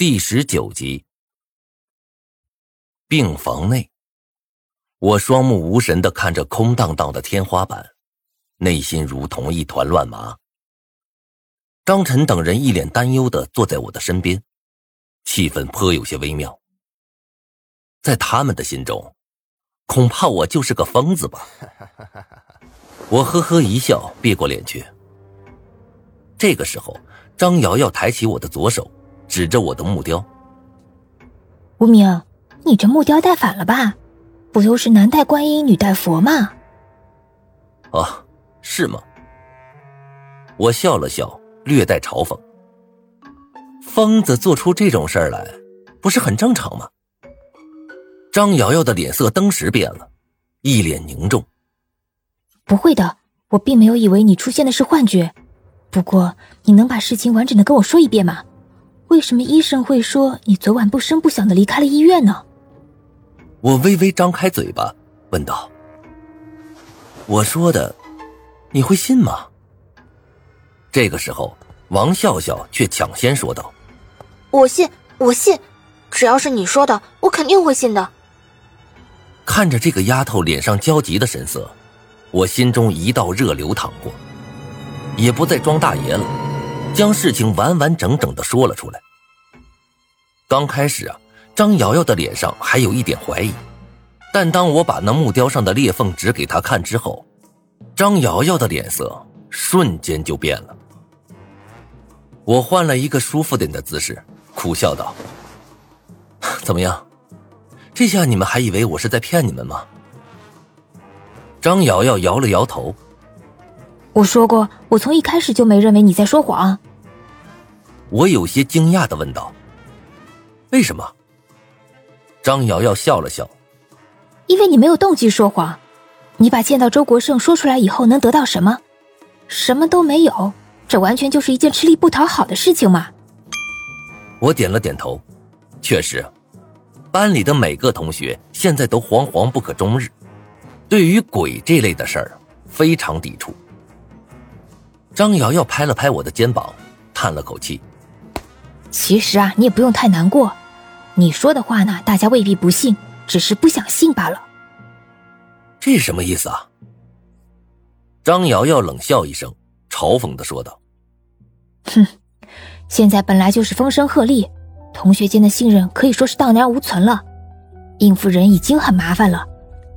第十九集，病房内，我双目无神的看着空荡荡的天花板，内心如同一团乱麻。张晨等人一脸担忧的坐在我的身边，气氛颇有些微妙。在他们的心中，恐怕我就是个疯子吧。我呵呵一笑，别过脸去。这个时候，张瑶瑶抬起我的左手。指着我的木雕，无名，你这木雕戴反了吧？不都是男戴观音，女戴佛吗？啊，是吗？我笑了笑，略带嘲讽。疯子做出这种事儿来，不是很正常吗？张瑶瑶的脸色登时变了，一脸凝重。不会的，我并没有以为你出现的是幻觉。不过，你能把事情完整的跟我说一遍吗？为什么医生会说你昨晚不声不响的离开了医院呢？我微微张开嘴巴问道：“我说的，你会信吗？”这个时候，王笑笑却抢先说道：“我信，我信，只要是你说的，我肯定会信的。”看着这个丫头脸上焦急的神色，我心中一道热流淌过，也不再装大爷了。将事情完完整整的说了出来。刚开始啊，张瑶瑶的脸上还有一点怀疑，但当我把那木雕上的裂缝指给她看之后，张瑶瑶的脸色瞬间就变了。我换了一个舒服点的姿势，苦笑道：“怎么样？这下你们还以为我是在骗你们吗？”张瑶瑶摇了摇头。我说过，我从一开始就没认为你在说谎。我有些惊讶的问道：“为什么？”张瑶瑶笑了笑：“因为你没有动机说谎。你把见到周国胜说出来以后，能得到什么？什么都没有。这完全就是一件吃力不讨好的事情嘛。”我点了点头，确实，班里的每个同学现在都惶惶不可终日，对于鬼这类的事儿非常抵触。张瑶瑶拍了拍我的肩膀，叹了口气。其实啊，你也不用太难过。你说的话呢，大家未必不信，只是不想信罢了。这什么意思啊？张瑶瑶冷笑一声，嘲讽的说道：“哼，现在本来就是风声鹤唳，同学间的信任可以说是荡然无存了。应付人已经很麻烦了，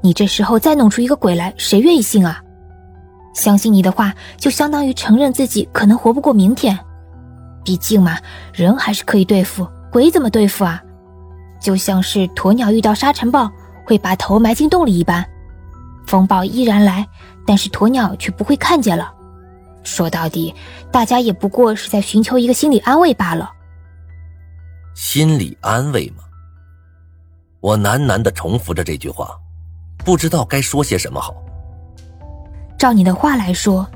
你这时候再弄出一个鬼来，谁愿意信啊？”相信你的话，就相当于承认自己可能活不过明天。毕竟嘛，人还是可以对付，鬼怎么对付啊？就像是鸵鸟遇到沙尘暴，会把头埋进洞里一般。风暴依然来，但是鸵鸟却不会看见了。说到底，大家也不过是在寻求一个心理安慰罢了。心理安慰吗？我喃喃的重复着这句话，不知道该说些什么好。照你的话来说，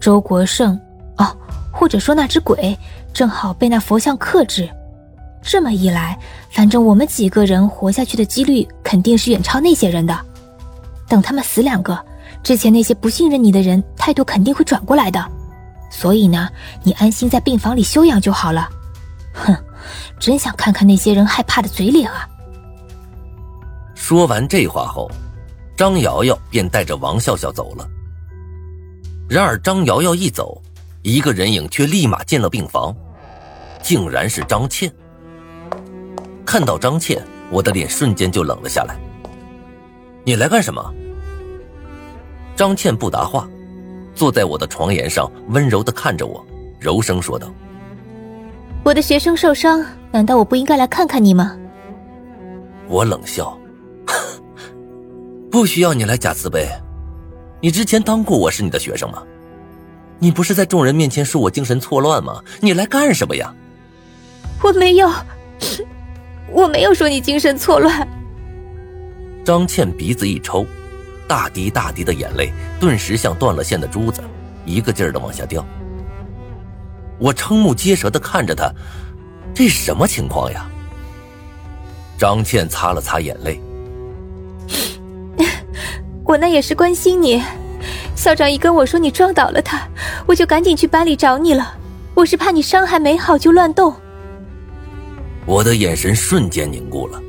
周国胜，哦，或者说那只鬼，正好被那佛像克制。这么一来，反正我们几个人活下去的几率肯定是远超那些人的。等他们死两个，之前那些不信任你的人态度肯定会转过来的。所以呢，你安心在病房里休养就好了。哼，真想看看那些人害怕的嘴脸啊！说完这话后，张瑶瑶便带着王笑笑走了。然而，张瑶瑶一走，一个人影却立马进了病房，竟然是张倩。看到张倩，我的脸瞬间就冷了下来。你来干什么？张倩不答话，坐在我的床沿上，温柔的看着我，柔声说道：“我的学生受伤，难道我不应该来看看你吗？”我冷笑：“ 不需要你来假慈悲。”你之前当过我是你的学生吗？你不是在众人面前说我精神错乱吗？你来干什么呀？我没有，我没有说你精神错乱。张倩鼻子一抽，大滴大滴的眼泪顿时像断了线的珠子，一个劲儿的往下掉。我瞠目结舌的看着他，这什么情况呀？张倩擦了擦眼泪。我那也是关心你，校长一跟我说你撞倒了他，我就赶紧去班里找你了。我是怕你伤还没好就乱动。我的眼神瞬间凝固了，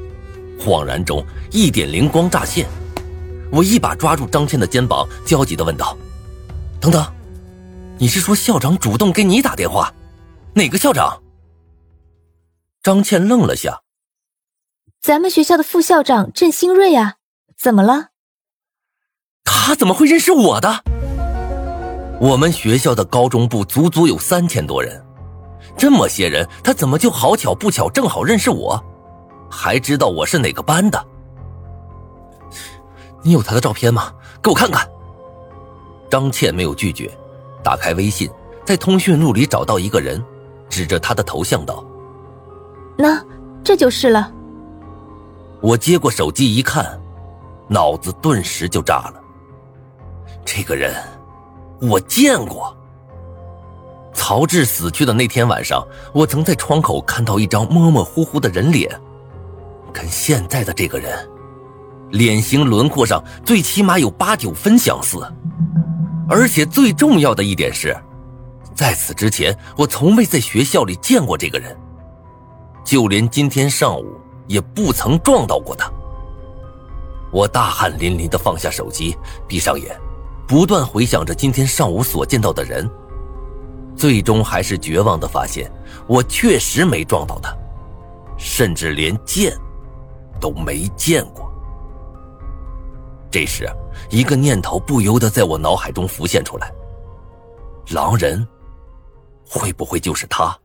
恍然中一点灵光乍现，我一把抓住张倩的肩膀，焦急的问道：“等等，你是说校长主动给你打电话？哪个校长？”张倩愣了下：“咱们学校的副校长郑新瑞啊，怎么了？他怎么会认识我的？我们学校的高中部足足有三千多人。”这么些人，他怎么就好巧不巧正好认识我，还知道我是哪个班的？你有他的照片吗？给我看看。张倩没有拒绝，打开微信，在通讯录里找到一个人，指着他的头像道：“那这就是了。”我接过手机一看，脑子顿时就炸了。这个人，我见过。曹志死去的那天晚上，我曾在窗口看到一张模模糊糊的人脸，跟现在的这个人，脸型轮廓上最起码有八九分相似。而且最重要的一点是，在此之前我从未在学校里见过这个人，就连今天上午也不曾撞到过他。我大汗淋漓的放下手机，闭上眼，不断回想着今天上午所见到的人。最终还是绝望的发现，我确实没撞到他，甚至连见都没见过。这时，一个念头不由得在我脑海中浮现出来：狼人会不会就是他？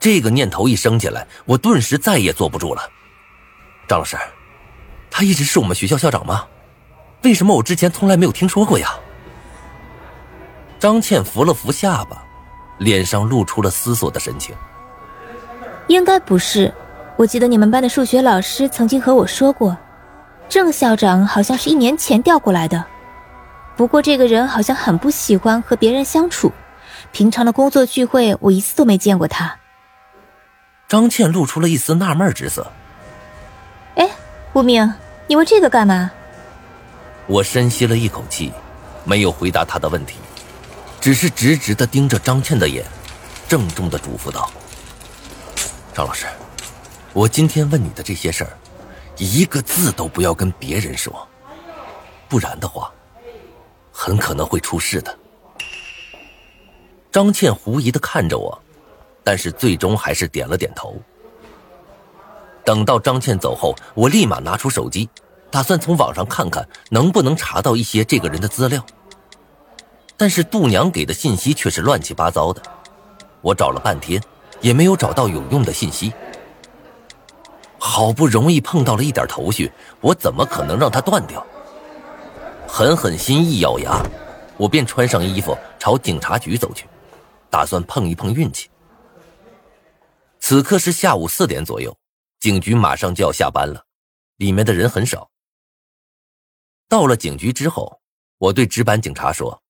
这个念头一升起来，我顿时再也坐不住了。张老师，他一直是我们学校校长吗？为什么我之前从来没有听说过呀？张倩扶了扶下巴，脸上露出了思索的神情。应该不是，我记得你们班的数学老师曾经和我说过，郑校长好像是一年前调过来的。不过这个人好像很不喜欢和别人相处，平常的工作聚会我一次都没见过他。张倩露出了一丝纳闷之色。哎，无名，你问这个干嘛？我深吸了一口气，没有回答他的问题。只是直直的盯着张倩的眼，郑重的嘱咐道：“张老师，我今天问你的这些事儿，一个字都不要跟别人说，不然的话，很可能会出事的。”张倩狐疑的看着我，但是最终还是点了点头。等到张倩走后，我立马拿出手机，打算从网上看看能不能查到一些这个人的资料。但是度娘给的信息却是乱七八糟的，我找了半天，也没有找到有用的信息。好不容易碰到了一点头绪，我怎么可能让它断掉？狠狠心一咬牙，我便穿上衣服朝警察局走去，打算碰一碰运气。此刻是下午四点左右，警局马上就要下班了，里面的人很少。到了警局之后，我对值班警察说。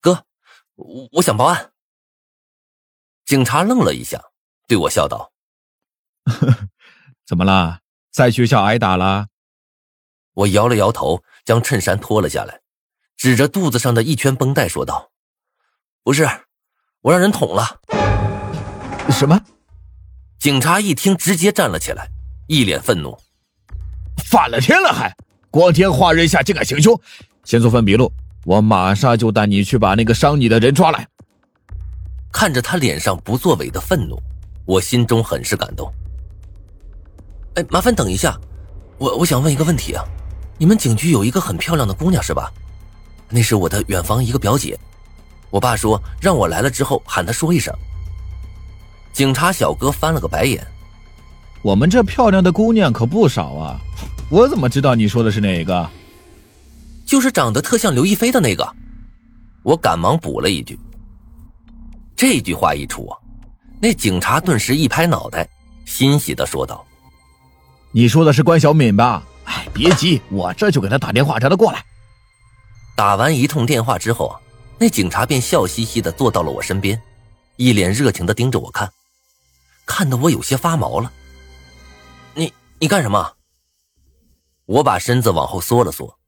哥，我我想报案。警察愣了一下，对我笑道：“怎么了？在学校挨打了？”我摇了摇头，将衬衫脱了下来，指着肚子上的一圈绷带说道：“不是，我让人捅了。”什么？警察一听，直接站了起来，一脸愤怒：“反了天了，还光天化日下竟敢行凶！先做份笔录。”我马上就带你去把那个伤你的人抓来。看着他脸上不作为的愤怒，我心中很是感动。哎，麻烦等一下，我我想问一个问题啊，你们警局有一个很漂亮的姑娘是吧？那是我的远房一个表姐，我爸说让我来了之后喊她说一声。警察小哥翻了个白眼，我们这漂亮的姑娘可不少啊，我怎么知道你说的是哪个？就是长得特像刘亦菲的那个，我赶忙补了一句。这句话一出，那警察顿时一拍脑袋，欣喜的说道：“你说的是关小敏吧？哎，别急，我这就给他打电话，让他过来。”打完一通电话之后，那警察便笑嘻嘻的坐到了我身边，一脸热情的盯着我看，看得我有些发毛了。你你干什么？我把身子往后缩了缩。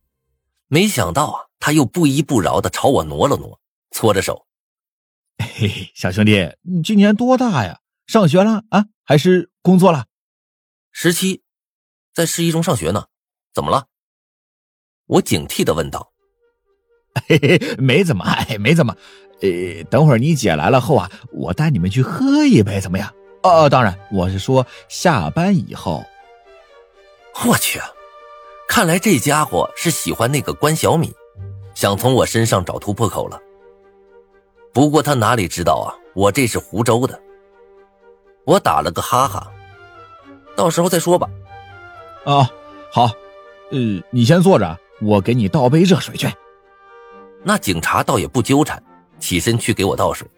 没想到啊，他又不依不饶的朝我挪了挪，搓着手：“嘿嘿，小兄弟，你今年多大呀？上学了啊，还是工作了？十七，在市一中上学呢。怎么了？我警惕的问道。嘿嘿，没怎么，哎，没怎么。呃，等会儿你姐来了后啊，我带你们去喝一杯，怎么样？哦，当然，我是说下班以后。我去，看来这家伙是喜欢那个关小敏，想从我身上找突破口了。不过他哪里知道啊，我这是湖州的。我打了个哈哈，到时候再说吧。啊，好。呃，你先坐着，我给你倒杯热水去。那警察倒也不纠缠，起身去给我倒水。